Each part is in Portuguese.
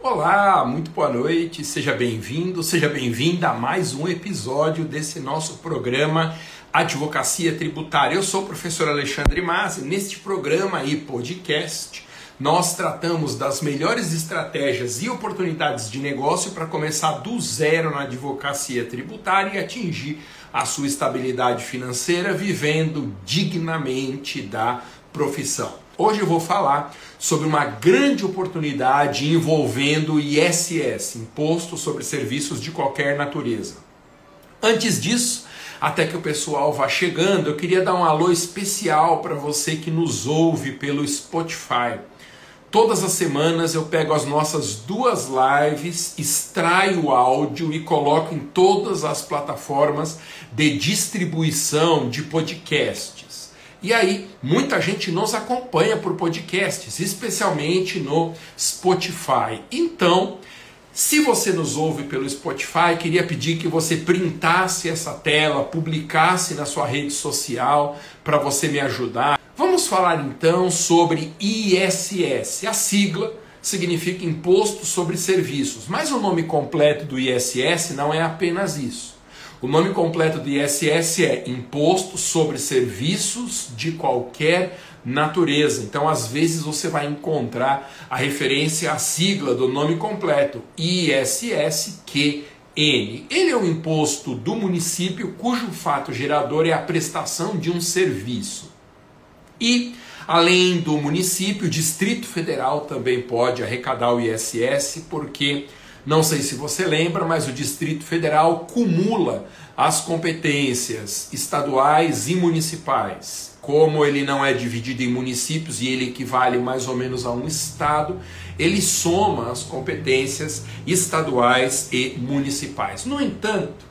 Olá, muito boa noite, seja bem-vindo, seja bem-vinda a mais um episódio desse nosso programa Advocacia Tributária. Eu sou o professor Alexandre Masi, neste programa e podcast nós tratamos das melhores estratégias e oportunidades de negócio para começar do zero na advocacia tributária e atingir a sua estabilidade financeira vivendo dignamente da profissão. Hoje eu vou falar sobre uma grande oportunidade envolvendo o ISS, Imposto sobre Serviços de Qualquer Natureza. Antes disso, até que o pessoal vá chegando, eu queria dar um alô especial para você que nos ouve pelo Spotify. Todas as semanas eu pego as nossas duas lives, extraio o áudio e coloco em todas as plataformas de distribuição de podcasts. E aí, muita gente nos acompanha por podcasts, especialmente no Spotify. Então, se você nos ouve pelo Spotify, queria pedir que você printasse essa tela, publicasse na sua rede social para você me ajudar. Vamos falar então sobre ISS. A sigla significa Imposto sobre Serviços, mas o nome completo do ISS não é apenas isso. O nome completo do ISS é Imposto sobre Serviços de Qualquer Natureza. Então, às vezes, você vai encontrar a referência à sigla do nome completo, ISSQN. Ele é um imposto do município cujo fato gerador é a prestação de um serviço. E, além do município, o Distrito Federal também pode arrecadar o ISS, porque, não sei se você lembra, mas o Distrito Federal cumula as competências estaduais e municipais. Como ele não é dividido em municípios e ele equivale mais ou menos a um estado, ele soma as competências estaduais e municipais. No entanto,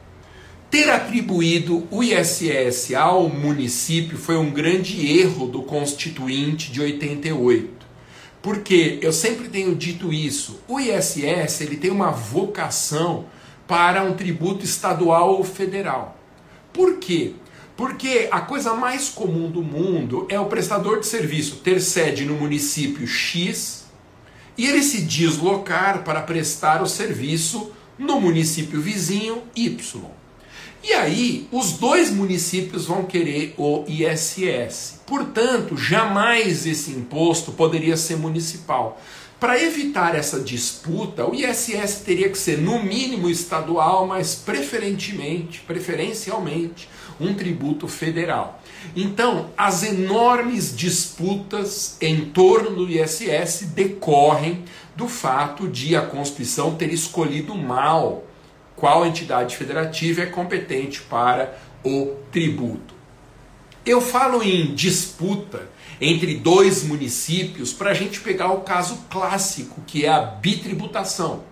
ter atribuído o ISS ao município foi um grande erro do Constituinte de 88. Porque eu sempre tenho dito isso, o ISS ele tem uma vocação para um tributo estadual ou federal. Por quê? Porque a coisa mais comum do mundo é o prestador de serviço ter sede no município X e ele se deslocar para prestar o serviço no município vizinho Y. E aí, os dois municípios vão querer o ISS. Portanto, jamais esse imposto poderia ser municipal. Para evitar essa disputa, o ISS teria que ser no mínimo estadual, mas preferentemente, preferencialmente, um tributo federal. Então, as enormes disputas em torno do ISS decorrem do fato de a Constituição ter escolhido mal qual entidade federativa é competente para o tributo. Eu falo em disputa entre dois municípios para a gente pegar o caso clássico, que é a bitributação.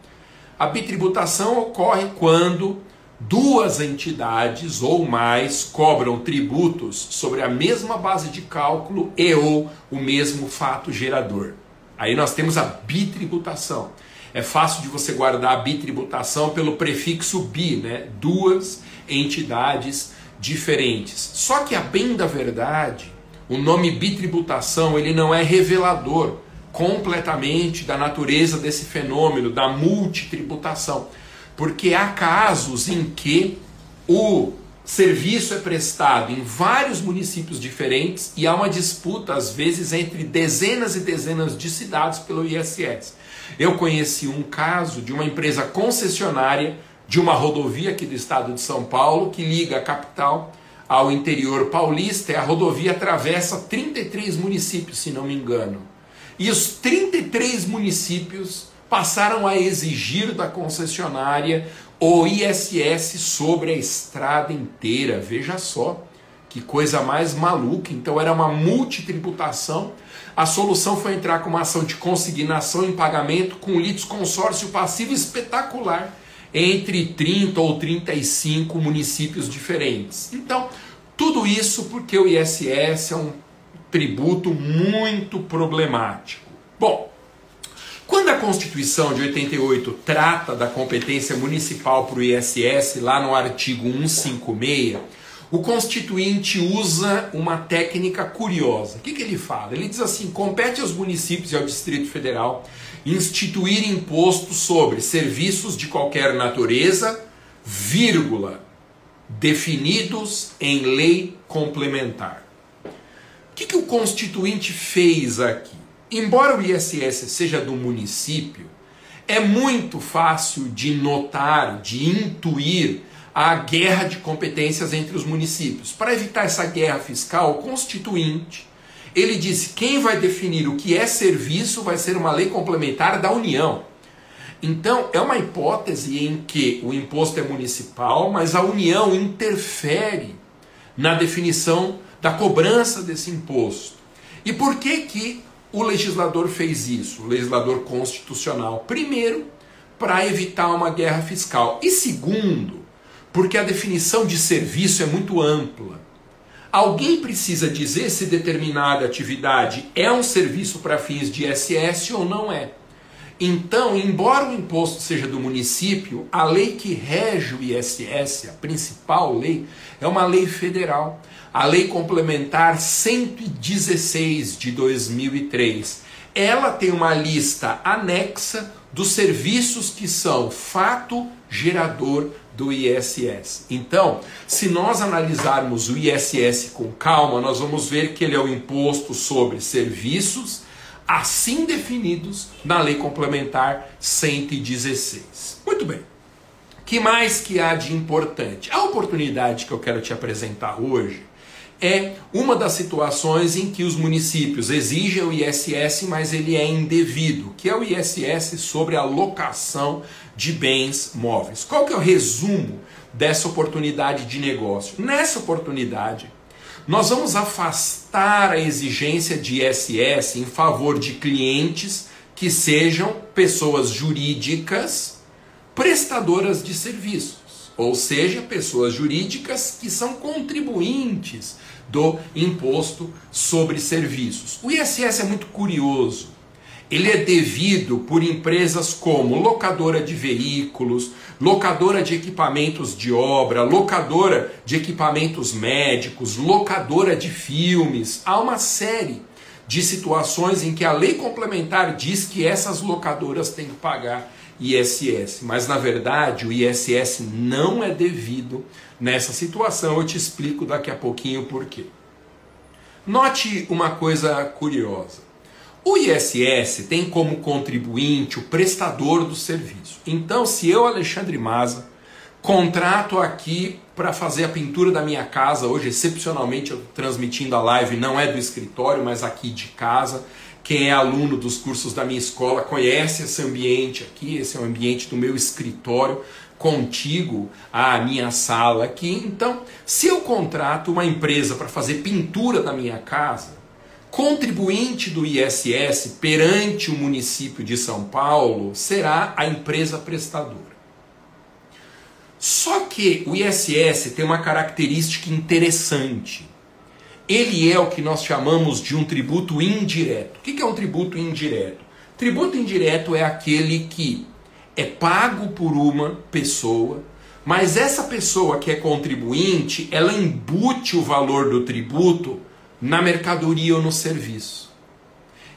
A bitributação ocorre quando duas entidades ou mais cobram tributos sobre a mesma base de cálculo e ou o mesmo fato gerador. Aí nós temos a bitributação. É fácil de você guardar a bitributação pelo prefixo bi, né? Duas entidades diferentes. Só que a bem da verdade, o nome bitributação, ele não é revelador completamente da natureza desse fenômeno da multitributação. Porque há casos em que o serviço é prestado em vários municípios diferentes e há uma disputa, às vezes, entre dezenas e dezenas de cidades pelo ISS. Eu conheci um caso de uma empresa concessionária de uma rodovia aqui do estado de São Paulo que liga a capital ao interior paulista e a rodovia atravessa 33 municípios, se não me engano. E os 33 municípios passaram a exigir da concessionária o ISS sobre a estrada inteira. Veja só que coisa mais maluca. Então era uma multitributação a solução foi entrar com uma ação de consignação em pagamento com litisconsórcio passivo espetacular entre 30 ou 35 municípios diferentes. Então, tudo isso porque o ISS é um tributo muito problemático. Bom, quando a Constituição de 88 trata da competência municipal para o ISS, lá no artigo 156, o constituinte usa uma técnica curiosa. O que, que ele fala? Ele diz assim: compete aos municípios e ao Distrito Federal instituir imposto sobre serviços de qualquer natureza, vírgula, definidos em lei complementar. O que, que o constituinte fez aqui? Embora o ISS seja do município, é muito fácil de notar, de intuir a guerra de competências entre os municípios. Para evitar essa guerra fiscal, constituinte, ele disse: quem vai definir o que é serviço vai ser uma lei complementar da União. Então, é uma hipótese em que o imposto é municipal, mas a União interfere na definição da cobrança desse imposto. E por que que o legislador fez isso? O legislador constitucional, primeiro, para evitar uma guerra fiscal, e segundo, porque a definição de serviço é muito ampla. Alguém precisa dizer se determinada atividade é um serviço para fins de ISS ou não é. Então, embora o imposto seja do município, a lei que rege o ISS, a principal lei, é uma lei federal. A Lei Complementar 116 de 2003. Ela tem uma lista anexa dos serviços que são fato gerador do ISS. Então, se nós analisarmos o ISS com calma, nós vamos ver que ele é o imposto sobre serviços assim definidos na Lei Complementar 116. Muito bem. Que mais que há de importante? A oportunidade que eu quero te apresentar hoje é uma das situações em que os municípios exigem o ISS, mas ele é indevido, que é o ISS sobre a locação de bens móveis. Qual que é o resumo dessa oportunidade de negócio? Nessa oportunidade, nós vamos afastar a exigência de ISS em favor de clientes que sejam pessoas jurídicas prestadoras de serviços, ou seja, pessoas jurídicas que são contribuintes do imposto sobre serviços. O ISS é muito curioso. Ele é devido por empresas como locadora de veículos, locadora de equipamentos de obra, locadora de equipamentos médicos, locadora de filmes. Há uma série de situações em que a lei complementar diz que essas locadoras têm que pagar ISS, mas na verdade o ISS não é devido nessa situação. Eu te explico daqui a pouquinho por quê. Note uma coisa curiosa. O ISS tem como contribuinte o prestador do serviço. Então, se eu, Alexandre Maza, contrato aqui para fazer a pintura da minha casa, hoje excepcionalmente eu transmitindo a live não é do escritório, mas aqui de casa. Quem é aluno dos cursos da minha escola conhece esse ambiente aqui, esse é o ambiente do meu escritório contigo à minha sala aqui. Então, se eu contrato uma empresa para fazer pintura da minha casa, contribuinte do ISS perante o município de São Paulo será a empresa prestadora. Só que o ISS tem uma característica interessante. Ele é o que nós chamamos de um tributo indireto. O que é um tributo indireto? Tributo indireto é aquele que é pago por uma pessoa, mas essa pessoa que é contribuinte, ela embute o valor do tributo na mercadoria ou no serviço.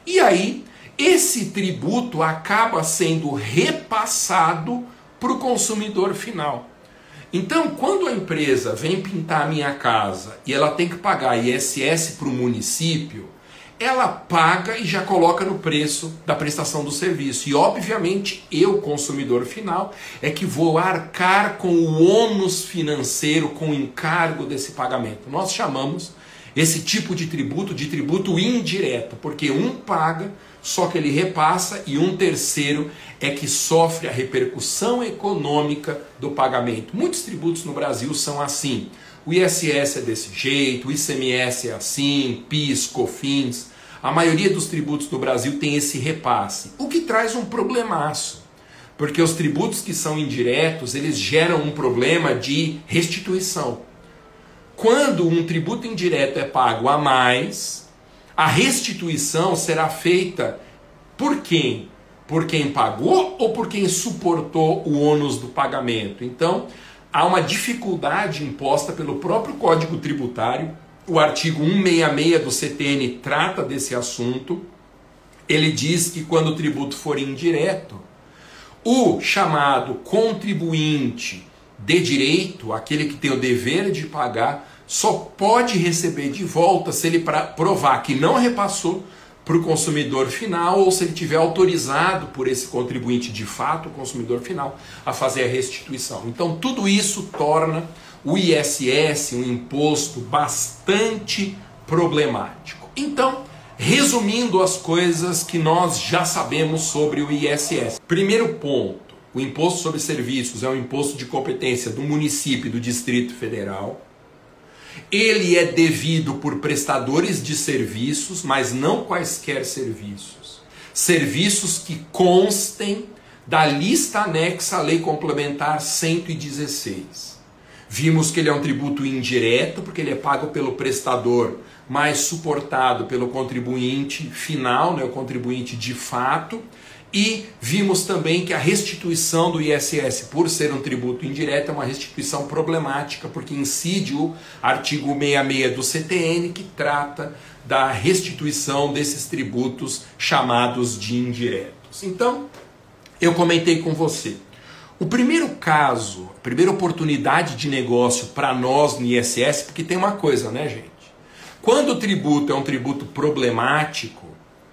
E aí, esse tributo acaba sendo repassado para o consumidor final. Então, quando a empresa vem pintar a minha casa e ela tem que pagar ISS para o município, ela paga e já coloca no preço da prestação do serviço. E obviamente eu, consumidor final, é que vou arcar com o ônus financeiro, com o encargo desse pagamento. Nós chamamos esse tipo de tributo de tributo indireto, porque um paga, só que ele repassa, e um terceiro é que sofre a repercussão econômica do pagamento. Muitos tributos no Brasil são assim. O ISS é desse jeito, o ICMS é assim, PIS, COFINS. A maioria dos tributos no Brasil tem esse repasse, o que traz um problemaço. Porque os tributos que são indiretos, eles geram um problema de restituição. Quando um tributo indireto é pago a mais, a restituição será feita por quem? Por quem pagou ou por quem suportou o ônus do pagamento? Então, há uma dificuldade imposta pelo próprio Código Tributário. O artigo 166 do CTN trata desse assunto. Ele diz que quando o tributo for indireto, o chamado contribuinte de direito, aquele que tem o dever de pagar, só pode receber de volta se ele provar que não repassou para o consumidor final ou se ele tiver autorizado por esse contribuinte de fato, o consumidor final, a fazer a restituição. Então, tudo isso torna o ISS um imposto bastante problemático. Então, resumindo as coisas que nós já sabemos sobre o ISS. Primeiro ponto: o imposto sobre serviços é um imposto de competência do município e do Distrito Federal. Ele é devido por prestadores de serviços, mas não quaisquer serviços. Serviços que constem da lista anexa à Lei Complementar 116. Vimos que ele é um tributo indireto, porque ele é pago pelo prestador, mas suportado pelo contribuinte final, né, o contribuinte de fato. E vimos também que a restituição do ISS, por ser um tributo indireto, é uma restituição problemática, porque incide o artigo 66 do CTN, que trata da restituição desses tributos chamados de indiretos. Então, eu comentei com você. O primeiro caso, a primeira oportunidade de negócio para nós no ISS, porque tem uma coisa, né, gente? Quando o tributo é um tributo problemático,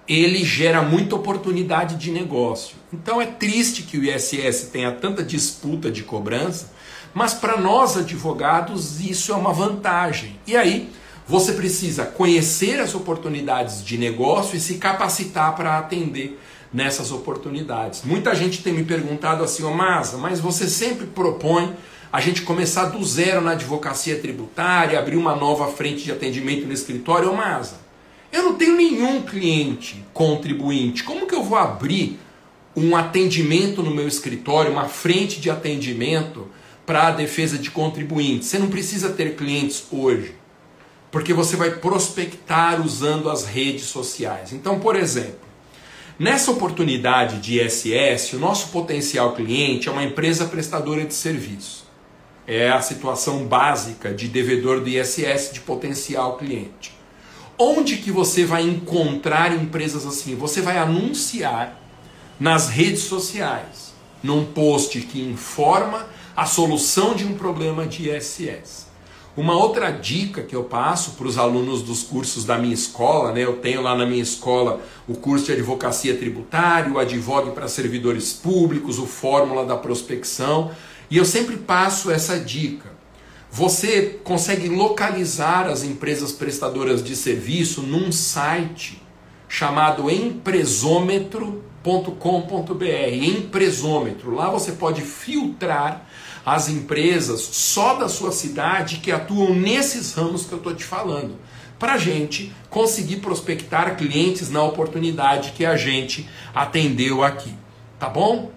ele gera muita oportunidade de negócio. Então é triste que o ISS tenha tanta disputa de cobrança, mas para nós advogados isso é uma vantagem. E aí você precisa conhecer as oportunidades de negócio e se capacitar para atender nessas oportunidades. Muita gente tem me perguntado assim, ô Masa, mas você sempre propõe a gente começar do zero na advocacia tributária, abrir uma nova frente de atendimento no escritório, ô Masa. Eu não tenho nenhum cliente contribuinte. Como que eu vou abrir um atendimento no meu escritório, uma frente de atendimento para a defesa de contribuintes? Você não precisa ter clientes hoje, porque você vai prospectar usando as redes sociais. Então, por exemplo, nessa oportunidade de ISS, o nosso potencial cliente é uma empresa prestadora de serviço. É a situação básica de devedor do ISS de potencial cliente. Onde que você vai encontrar empresas assim? Você vai anunciar nas redes sociais, num post que informa a solução de um problema de ISS. Uma outra dica que eu passo para os alunos dos cursos da minha escola, né? Eu tenho lá na minha escola o curso de advocacia tributária, o advogue para servidores públicos, o fórmula da prospecção, e eu sempre passo essa dica. Você consegue localizar as empresas prestadoras de serviço num site chamado empresômetro.com.br. Empresômetro. Lá você pode filtrar as empresas só da sua cidade que atuam nesses ramos que eu estou te falando. Para a gente conseguir prospectar clientes na oportunidade que a gente atendeu aqui. Tá bom?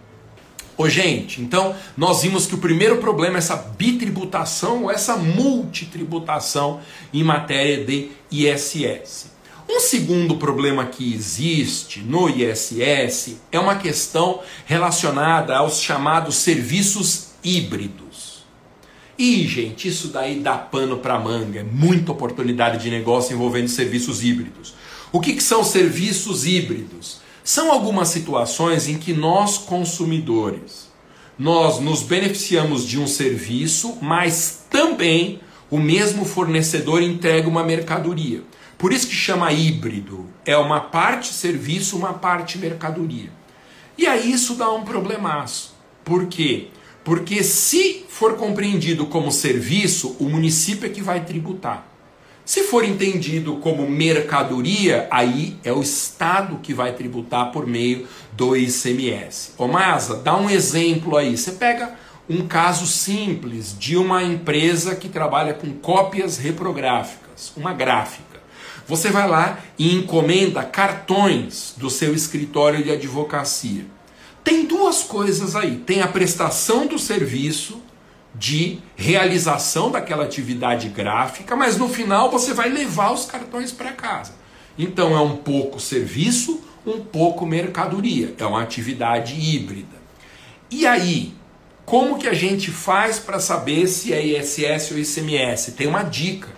Ô, gente, então nós vimos que o primeiro problema é essa bitributação ou essa multitributação em matéria de ISS. Um segundo problema que existe no ISS é uma questão relacionada aos chamados serviços híbridos. E, gente, isso daí dá pano para manga, é muita oportunidade de negócio envolvendo serviços híbridos. O que, que são serviços híbridos? São algumas situações em que nós consumidores nós nos beneficiamos de um serviço, mas também o mesmo fornecedor entrega uma mercadoria. Por isso que chama híbrido. É uma parte serviço, uma parte mercadoria. E aí isso dá um problemaço. Por quê? Porque se for compreendido como serviço, o município é que vai tributar. Se for entendido como mercadoria, aí é o Estado que vai tributar por meio do ICMS. Ô Masa, dá um exemplo aí. Você pega um caso simples de uma empresa que trabalha com cópias reprográficas, uma gráfica. Você vai lá e encomenda cartões do seu escritório de advocacia. Tem duas coisas aí: tem a prestação do serviço de realização daquela atividade gráfica, mas no final você vai levar os cartões para casa. Então é um pouco serviço, um pouco mercadoria, é uma atividade híbrida. E aí, como que a gente faz para saber se é ISS ou ICMS? Tem uma dica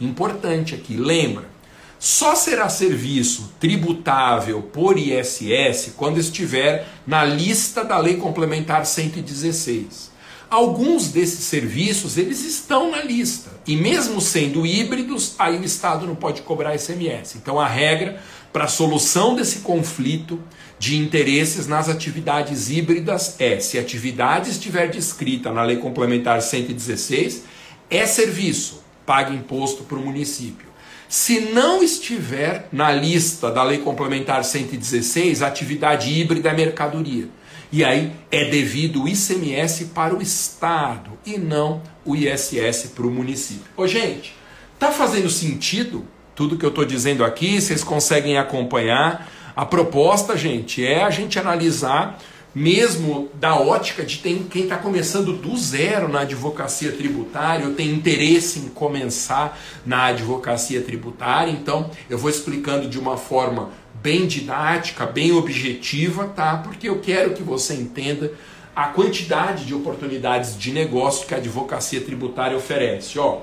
importante aqui, lembra? Só será serviço tributável por ISS quando estiver na lista da Lei Complementar 116. Alguns desses serviços eles estão na lista e mesmo sendo híbridos, aí o Estado não pode cobrar ICMS. Então a regra para a solução desse conflito de interesses nas atividades híbridas é: se a atividade estiver descrita na Lei Complementar 116, é serviço, paga imposto para o município. Se não estiver na lista da Lei Complementar 116, a atividade híbrida é mercadoria. E aí é devido o ICMS para o Estado e não o ISS para o município. Ô, gente, tá fazendo sentido tudo que eu estou dizendo aqui? Vocês conseguem acompanhar? A proposta, gente, é a gente analisar mesmo da ótica de tem, quem está começando do zero na advocacia tributária, ou tem interesse em começar na advocacia tributária. Então, eu vou explicando de uma forma bem didática, bem objetiva, tá? Porque eu quero que você entenda a quantidade de oportunidades de negócio que a advocacia tributária oferece. Ó,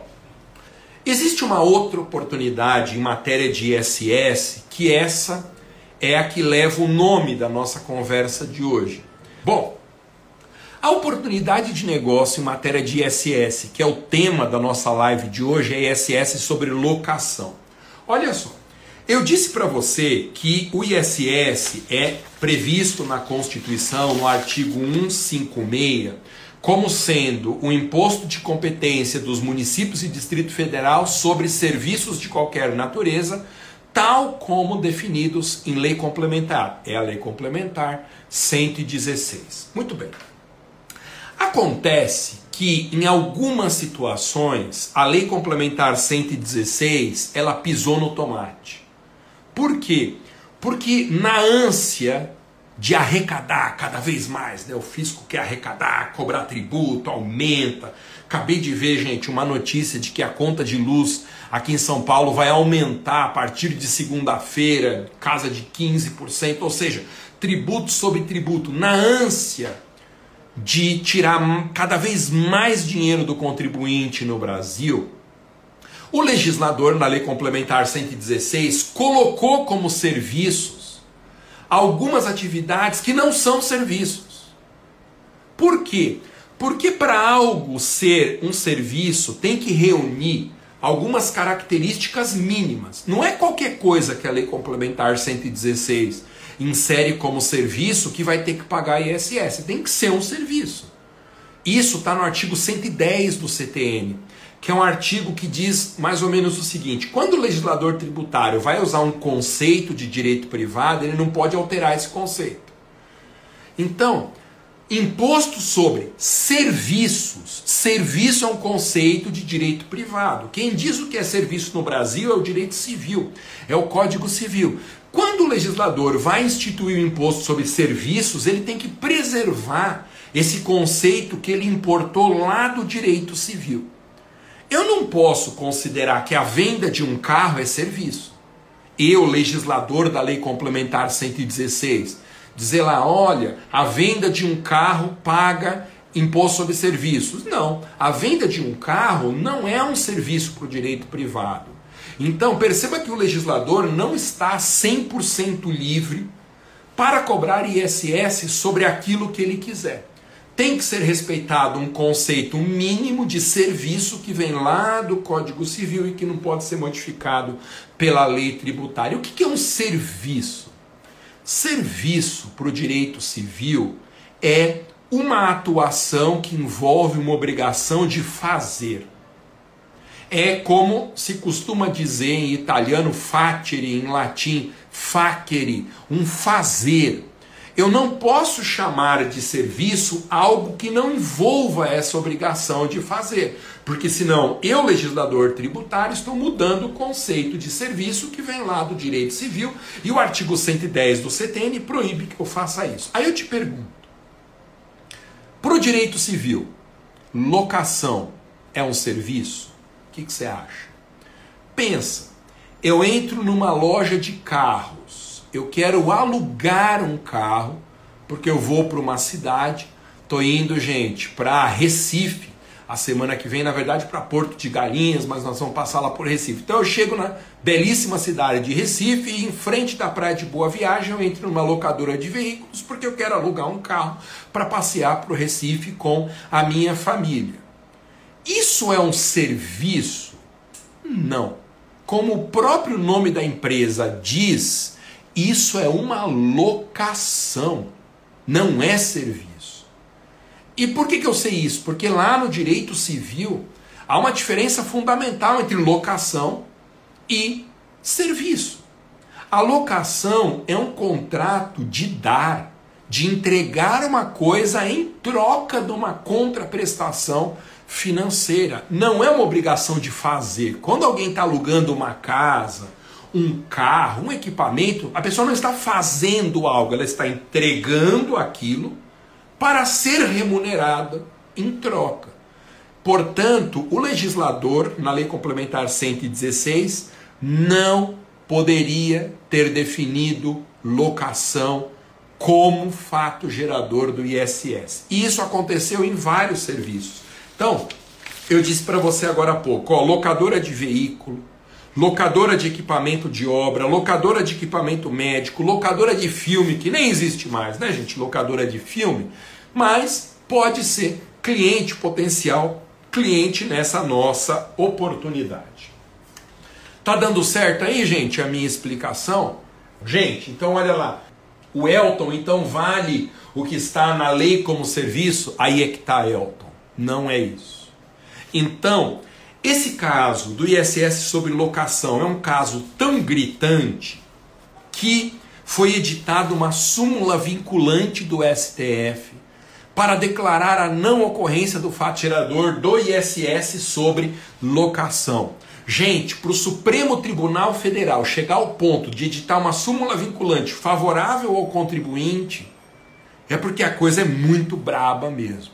existe uma outra oportunidade em matéria de ISS que essa é a que leva o nome da nossa conversa de hoje. Bom, a oportunidade de negócio em matéria de ISS, que é o tema da nossa live de hoje, é ISS sobre locação. Olha só, eu disse para você que o ISS é previsto na Constituição, no artigo 156, como sendo o imposto de competência dos municípios e Distrito Federal sobre serviços de qualquer natureza tal como definidos em lei complementar. É a lei complementar 116. Muito bem. Acontece que em algumas situações a lei complementar 116 ela pisou no tomate. Por quê? Porque na ânsia de arrecadar cada vez mais, né? o fisco quer arrecadar, cobrar tributo, aumenta. Acabei de ver, gente, uma notícia de que a conta de luz aqui em São Paulo vai aumentar a partir de segunda-feira, casa de 15%, ou seja, tributo sobre tributo, na ânsia de tirar cada vez mais dinheiro do contribuinte no Brasil. O legislador, na Lei Complementar 116, colocou como serviços algumas atividades que não são serviços. Por quê? Porque para algo ser um serviço tem que reunir algumas características mínimas. Não é qualquer coisa que a Lei Complementar 116 insere como serviço que vai ter que pagar ISS. Tem que ser um serviço. Isso está no artigo 110 do CTN, que é um artigo que diz mais ou menos o seguinte: quando o legislador tributário vai usar um conceito de direito privado, ele não pode alterar esse conceito. Então, Imposto sobre serviços. Serviço é um conceito de direito privado. Quem diz o que é serviço no Brasil é o direito civil, é o Código Civil. Quando o legislador vai instituir o imposto sobre serviços, ele tem que preservar esse conceito que ele importou lá do direito civil. Eu não posso considerar que a venda de um carro é serviço. Eu, legislador da Lei Complementar 116, dizer lá, olha, a venda de um carro paga imposto sobre serviços. Não, a venda de um carro não é um serviço para o direito privado. Então, perceba que o legislador não está 100% livre para cobrar ISS sobre aquilo que ele quiser. Tem que ser respeitado um conceito mínimo de serviço que vem lá do Código Civil e que não pode ser modificado pela lei tributária. O que é um serviço? Serviço para o direito civil é uma atuação que envolve uma obrigação de fazer. É como se costuma dizer em italiano facere, em latim facere, um fazer. Eu não posso chamar de serviço algo que não envolva essa obrigação de fazer, porque senão eu, legislador tributário, estou mudando o conceito de serviço que vem lá do direito civil e o artigo 110 do CTN proíbe que eu faça isso. Aí eu te pergunto: para o direito civil, locação é um serviço? O que, que você acha? Pensa, eu entro numa loja de carro eu quero alugar um carro, porque eu vou para uma cidade, tô indo, gente, para Recife a semana que vem, na verdade, para Porto de Galinhas, mas nós vamos passar lá por Recife. Então eu chego na belíssima cidade de Recife e em frente da praia de Boa Viagem eu entro numa locadora de veículos porque eu quero alugar um carro para passear para o Recife com a minha família. Isso é um serviço? Não. Como o próprio nome da empresa diz, isso é uma locação, não é serviço. E por que, que eu sei isso? Porque lá no direito civil há uma diferença fundamental entre locação e serviço. A locação é um contrato de dar, de entregar uma coisa em troca de uma contraprestação financeira. Não é uma obrigação de fazer. Quando alguém está alugando uma casa, um carro, um equipamento, a pessoa não está fazendo algo, ela está entregando aquilo para ser remunerada em troca. Portanto, o legislador, na Lei Complementar 116, não poderia ter definido locação como fato gerador do ISS. E isso aconteceu em vários serviços. Então, eu disse para você agora há pouco, ó, locadora de veículo, locadora de equipamento de obra, locadora de equipamento médico, locadora de filme, que nem existe mais, né, gente? Locadora de filme mas pode ser cliente potencial, cliente nessa nossa oportunidade. Tá dando certo aí, gente, a minha explicação? Gente, então olha lá. O Elton então vale o que está na lei como serviço? Aí é que está Elton. Não é isso. Então, esse caso do ISS sobre locação é um caso tão gritante que foi editada uma súmula vinculante do STF para declarar a não ocorrência do fato gerador do ISS sobre locação. Gente, para o Supremo Tribunal Federal chegar ao ponto de editar uma súmula vinculante favorável ao contribuinte, é porque a coisa é muito braba mesmo.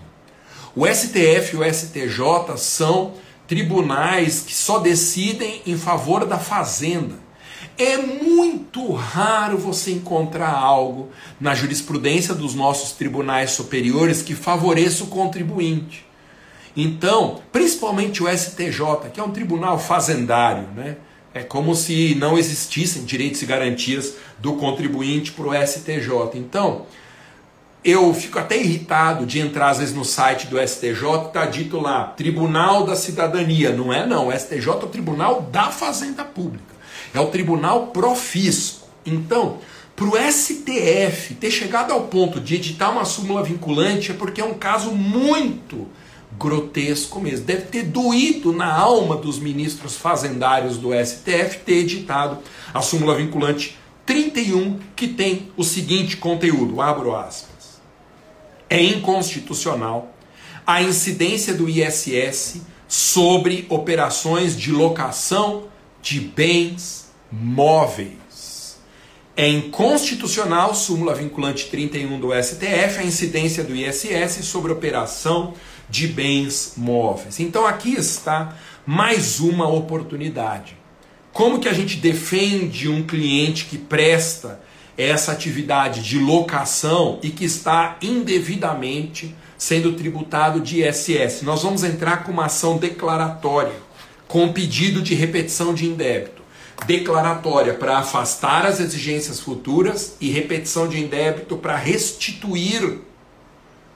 O STF e o STJ são tribunais que só decidem em favor da fazenda. É muito raro você encontrar algo na jurisprudência dos nossos tribunais superiores que favoreça o contribuinte. Então, principalmente o STJ, que é um tribunal fazendário, né? É como se não existissem direitos e garantias do contribuinte para o STJ. Então, eu fico até irritado de entrar às vezes no site do STJ, está dito lá, Tribunal da Cidadania. Não é não, o STJ é o Tribunal da Fazenda Pública. É o Tribunal Profisco. Então, para o STF ter chegado ao ponto de editar uma súmula vinculante é porque é um caso muito grotesco mesmo. Deve ter doído na alma dos ministros fazendários do STF ter editado a súmula vinculante 31, que tem o seguinte conteúdo: abro aspas. É inconstitucional a incidência do ISS sobre operações de locação de bens móveis. É inconstitucional, súmula vinculante 31 do STF, a incidência do ISS sobre operação de bens móveis. Então aqui está mais uma oportunidade. Como que a gente defende um cliente que presta essa atividade de locação e que está indevidamente sendo tributado de ISS? Nós vamos entrar com uma ação declaratória com pedido de repetição de indébito, declaratória para afastar as exigências futuras e repetição de indébito para restituir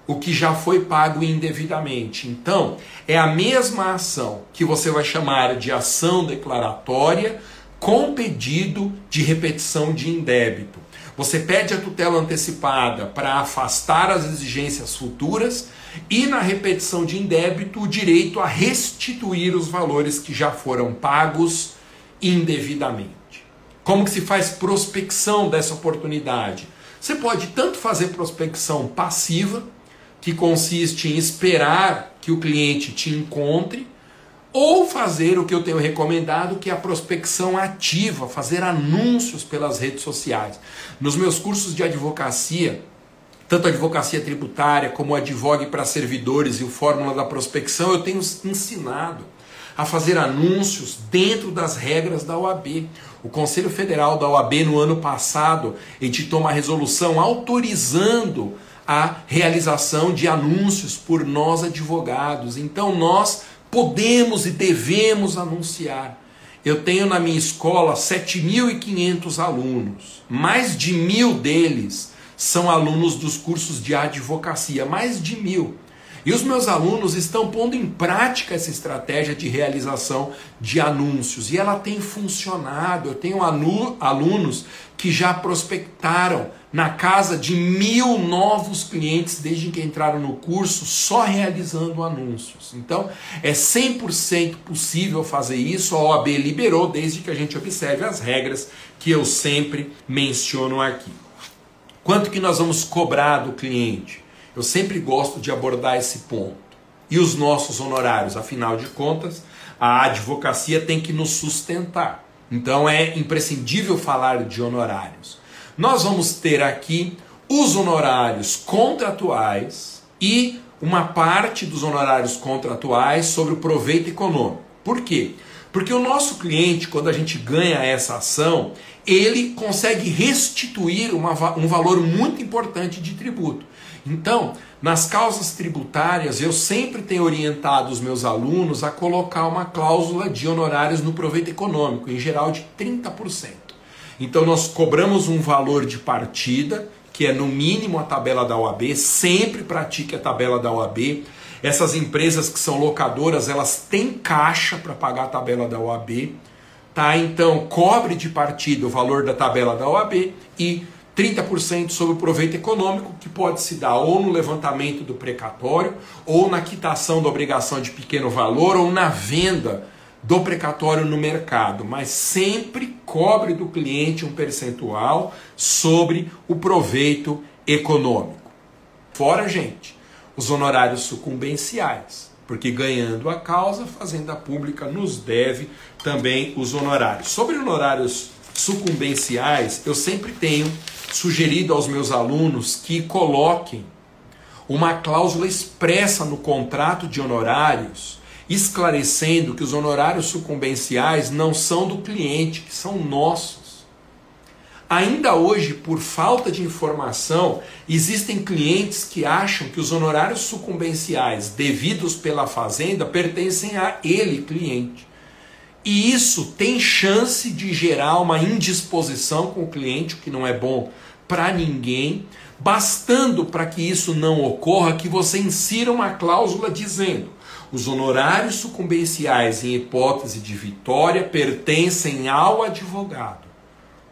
o que já foi pago indevidamente. Então, é a mesma ação que você vai chamar de ação declaratória com pedido de repetição de indébito. Você pede a tutela antecipada para afastar as exigências futuras e na repetição de indébito o direito a restituir os valores que já foram pagos indevidamente. Como que se faz prospecção dessa oportunidade? Você pode tanto fazer prospecção passiva, que consiste em esperar que o cliente te encontre, ou fazer o que eu tenho recomendado, que é a prospecção ativa, fazer anúncios pelas redes sociais. Nos meus cursos de advocacia, tanto a advocacia tributária como o advogue para servidores e o Fórmula da Prospecção, eu tenho ensinado a fazer anúncios dentro das regras da OAB. O Conselho Federal da OAB, no ano passado, editou uma resolução autorizando a realização de anúncios por nós advogados. Então nós podemos e devemos anunciar. Eu tenho na minha escola 7.500 alunos, mais de mil deles são alunos dos cursos de advocacia, mais de mil. E os meus alunos estão pondo em prática essa estratégia de realização de anúncios e ela tem funcionado. Eu tenho alunos que já prospectaram na casa de mil novos clientes desde que entraram no curso, só realizando anúncios. Então, é 100% possível fazer isso. A OAB liberou, desde que a gente observe as regras que eu sempre menciono aqui. Quanto que nós vamos cobrar do cliente? Eu sempre gosto de abordar esse ponto. E os nossos honorários, afinal de contas, a advocacia tem que nos sustentar. Então é imprescindível falar de honorários. Nós vamos ter aqui os honorários contratuais e uma parte dos honorários contratuais sobre o proveito econômico. Por quê? Porque o nosso cliente, quando a gente ganha essa ação, ele consegue restituir uma, um valor muito importante de tributo. Então, nas causas tributárias, eu sempre tenho orientado os meus alunos a colocar uma cláusula de honorários no proveito econômico, em geral de 30%. Então, nós cobramos um valor de partida, que é no mínimo a tabela da OAB, sempre pratique a tabela da OAB. Essas empresas que são locadoras, elas têm caixa para pagar a tabela da OAB. Tá? Então, cobre de partida o valor da tabela da OAB e 30% sobre o proveito econômico, que pode se dar ou no levantamento do precatório, ou na quitação da obrigação de pequeno valor, ou na venda do precatório no mercado, mas sempre cobre do cliente um percentual sobre o proveito econômico. Fora, gente, os honorários sucumbenciais, porque ganhando a causa, a Fazenda Pública nos deve também os honorários. Sobre honorários sucumbenciais, eu sempre tenho sugerido aos meus alunos que coloquem uma cláusula expressa no contrato de honorários, esclarecendo que os honorários sucumbenciais não são do cliente, que são nossos. Ainda hoje, por falta de informação, existem clientes que acham que os honorários sucumbenciais devidos pela fazenda pertencem a ele, cliente. E isso tem chance de gerar uma indisposição com o cliente, o que não é bom para ninguém, bastando para que isso não ocorra que você insira uma cláusula dizendo: os honorários sucumbenciais em hipótese de vitória pertencem ao advogado.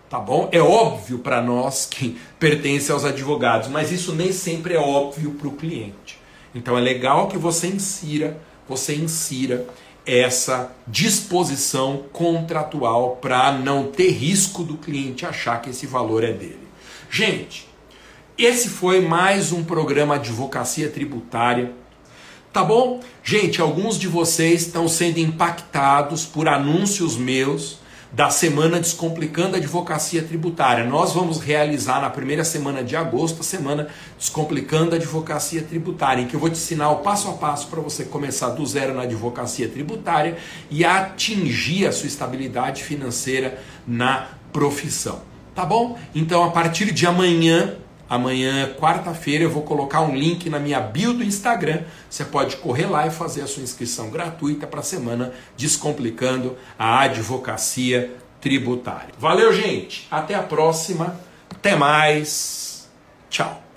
Tá bom? É óbvio para nós que pertence aos advogados, mas isso nem sempre é óbvio para o cliente. Então é legal que você insira, você insira essa disposição contratual para não ter risco do cliente achar que esse valor é dele. Gente, esse foi mais um programa Advocacia Tributária. Tá bom? Gente, alguns de vocês estão sendo impactados por anúncios meus da semana Descomplicando a Advocacia Tributária. Nós vamos realizar na primeira semana de agosto a semana Descomplicando a Advocacia Tributária, em que eu vou te ensinar o passo a passo para você começar do zero na advocacia tributária e atingir a sua estabilidade financeira na profissão. Tá bom? Então, a partir de amanhã, amanhã, quarta-feira, eu vou colocar um link na minha bio do Instagram. Você pode correr lá e fazer a sua inscrição gratuita para a semana Descomplicando a Advocacia Tributária. Valeu, gente! Até a próxima. Até mais. Tchau.